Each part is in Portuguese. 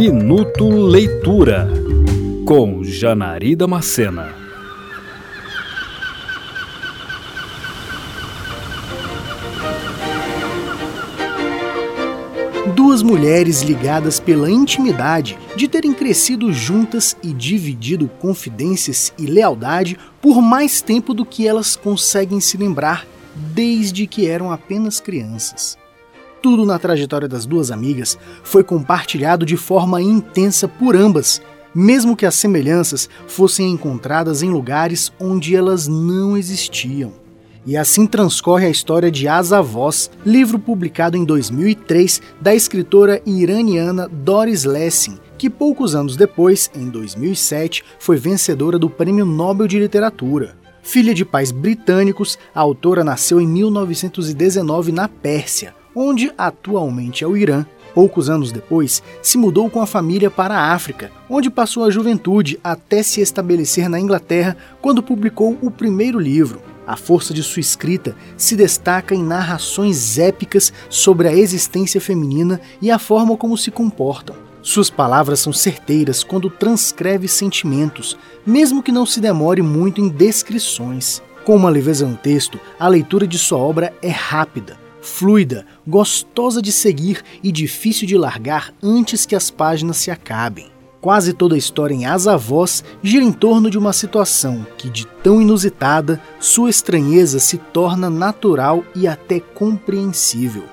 Minuto Leitura com Janari Damascena. Duas mulheres ligadas pela intimidade de terem crescido juntas e dividido confidências e lealdade por mais tempo do que elas conseguem se lembrar desde que eram apenas crianças. Tudo na trajetória das duas amigas foi compartilhado de forma intensa por ambas, mesmo que as semelhanças fossem encontradas em lugares onde elas não existiam. E assim transcorre a história de As Avós, livro publicado em 2003 da escritora iraniana Doris Lessing, que poucos anos depois, em 2007, foi vencedora do Prêmio Nobel de Literatura. Filha de pais britânicos, a autora nasceu em 1919 na Pérsia, onde atualmente é o Irã. Poucos anos depois, se mudou com a família para a África, onde passou a juventude até se estabelecer na Inglaterra quando publicou o primeiro livro. A força de sua escrita se destaca em narrações épicas sobre a existência feminina e a forma como se comportam. Suas palavras são certeiras quando transcreve sentimentos, mesmo que não se demore muito em descrições. Com uma leveza no texto, a leitura de sua obra é rápida, fluida, gostosa de seguir e difícil de largar antes que as páginas se acabem. Quase toda a história em As Avós gira em torno de uma situação que, de tão inusitada, sua estranheza se torna natural e até compreensível.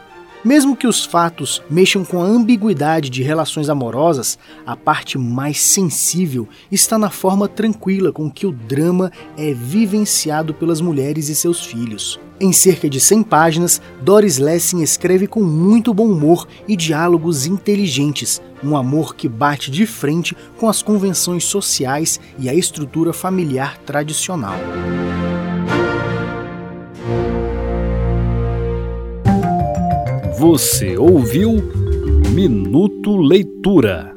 Mesmo que os fatos mexam com a ambiguidade de relações amorosas, a parte mais sensível está na forma tranquila com que o drama é vivenciado pelas mulheres e seus filhos. Em cerca de 100 páginas, Doris Lessing escreve com muito bom humor e diálogos inteligentes, um amor que bate de frente com as convenções sociais e a estrutura familiar tradicional. Você ouviu Minuto Leitura.